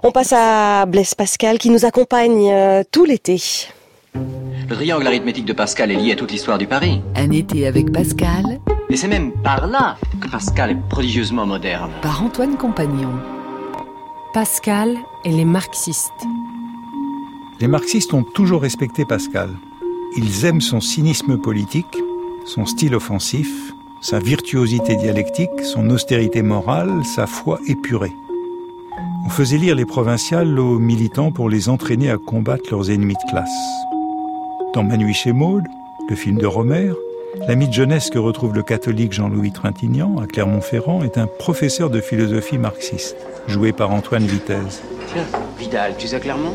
On passe à Blaise Pascal qui nous accompagne euh, tout l'été. Le triangle arithmétique de Pascal est lié à toute l'histoire du Paris. Un été avec Pascal. Et c'est même par là que Pascal est prodigieusement moderne. Par Antoine Compagnon. Pascal et les marxistes. Les marxistes ont toujours respecté Pascal. Ils aiment son cynisme politique, son style offensif, sa virtuosité dialectique, son austérité morale, sa foi épurée. On faisait lire les provinciales aux militants pour les entraîner à combattre leurs ennemis de classe. Dans Manu chez Maud, le film de Romer, l'ami de jeunesse que retrouve le catholique Jean-Louis Trintignant à Clermont-Ferrand est un professeur de philosophie marxiste, joué par Antoine Vitesse. Tiens, Vidal, tu es à Clermont?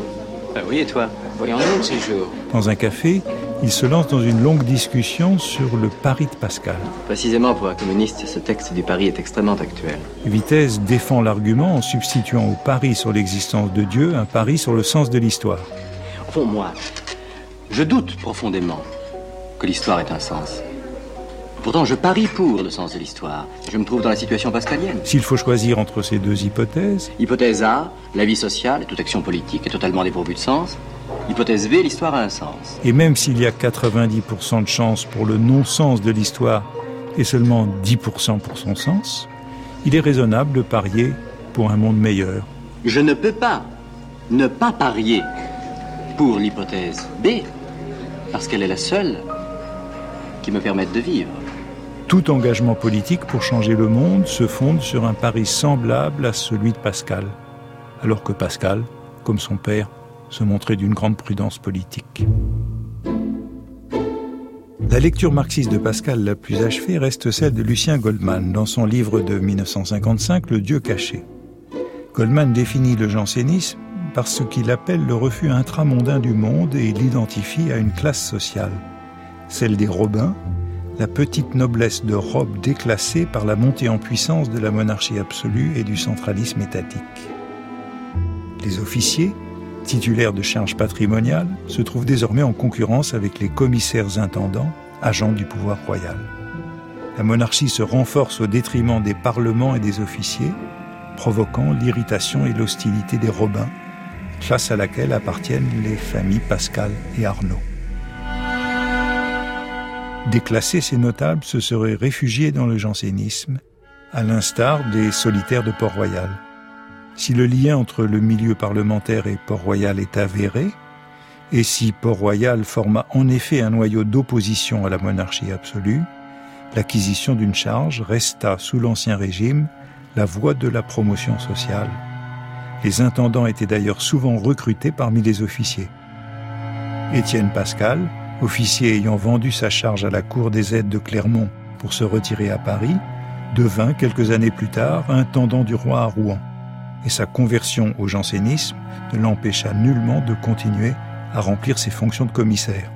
Ah Oui, et toi? Voyons-nous ces jours. Dans un café, il se lance dans une longue discussion sur le pari de Pascal. Précisément pour un communiste, ce texte du pari est extrêmement actuel. Vitesse défend l'argument en substituant au pari sur l'existence de Dieu un pari sur le sens de l'histoire. Au fond, moi, je doute profondément que l'histoire ait un sens. Pourtant, je parie pour le sens de l'histoire. Je me trouve dans la situation pascalienne. S'il faut choisir entre ces deux hypothèses. Hypothèse A, la vie sociale et toute action politique est totalement dépourvue de sens. Hypothèse B, l'histoire a un sens. Et même s'il y a 90% de chance pour le non-sens de l'histoire et seulement 10% pour son sens, il est raisonnable de parier pour un monde meilleur. Je ne peux pas ne pas parier pour l'hypothèse B, parce qu'elle est la seule qui me permette de vivre. Tout engagement politique pour changer le monde se fonde sur un pari semblable à celui de Pascal, alors que Pascal, comme son père, se montrait d'une grande prudence politique. La lecture marxiste de Pascal la plus achevée reste celle de Lucien Goldman dans son livre de 1955 Le Dieu caché. Goldman définit le jansénisme par ce qu'il appelle le refus intramondain du monde et l'identifie à une classe sociale, celle des Robins, la petite noblesse de robe déclassée par la montée en puissance de la monarchie absolue et du centralisme étatique. Les officiers, titulaires de charges patrimoniales, se trouvent désormais en concurrence avec les commissaires intendants, agents du pouvoir royal. La monarchie se renforce au détriment des parlements et des officiers, provoquant l'irritation et l'hostilité des Robins, classe à laquelle appartiennent les familles Pascal et Arnaud. Déclasser ces notables se seraient réfugiés dans le jansénisme, à l'instar des solitaires de Port-Royal. Si le lien entre le milieu parlementaire et Port-Royal est avéré, et si Port-Royal forma en effet un noyau d'opposition à la monarchie absolue, l'acquisition d'une charge resta sous l'Ancien Régime la voie de la promotion sociale. Les intendants étaient d'ailleurs souvent recrutés parmi les officiers. Étienne Pascal, officier ayant vendu sa charge à la cour des aides de Clermont pour se retirer à Paris, devint quelques années plus tard intendant du roi à Rouen. Et sa conversion au jansénisme ne l'empêcha nullement de continuer à remplir ses fonctions de commissaire.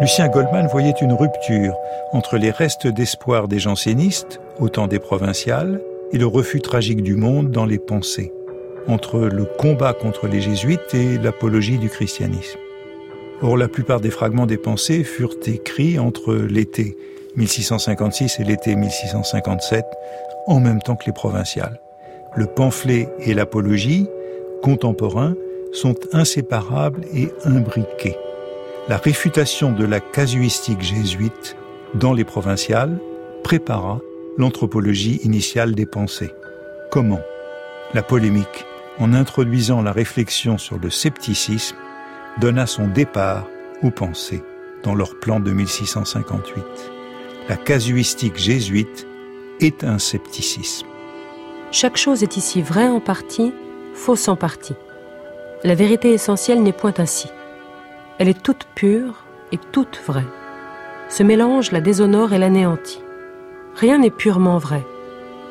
Lucien Goldman voyait une rupture entre les restes d'espoir des jansénistes, au temps des provinciales, et le refus tragique du monde dans les pensées, entre le combat contre les jésuites et l'apologie du christianisme. Or, la plupart des fragments des pensées furent écrits entre l'été 1656 et l'été 1657, en même temps que les provinciales. Le pamphlet et l'apologie, contemporains, sont inséparables et imbriqués. La réfutation de la casuistique jésuite dans les provinciales prépara l'anthropologie initiale des pensées. Comment? La polémique, en introduisant la réflexion sur le scepticisme, donna son départ aux pensées dans leur plan de 1658. La casuistique jésuite est un scepticisme. Chaque chose est ici vraie en partie, fausse en partie. La vérité essentielle n'est point ainsi. Elle est toute pure et toute vraie. Ce mélange la déshonore et l'anéantit. Rien n'est purement vrai.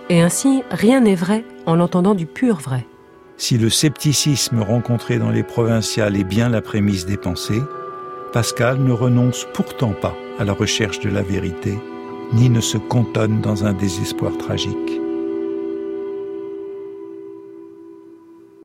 Et ainsi, rien n'est vrai en l'entendant du pur vrai. Si le scepticisme rencontré dans les provinciales est bien la prémisse des pensées, Pascal ne renonce pourtant pas à la recherche de la vérité, ni ne se cantonne dans un désespoir tragique.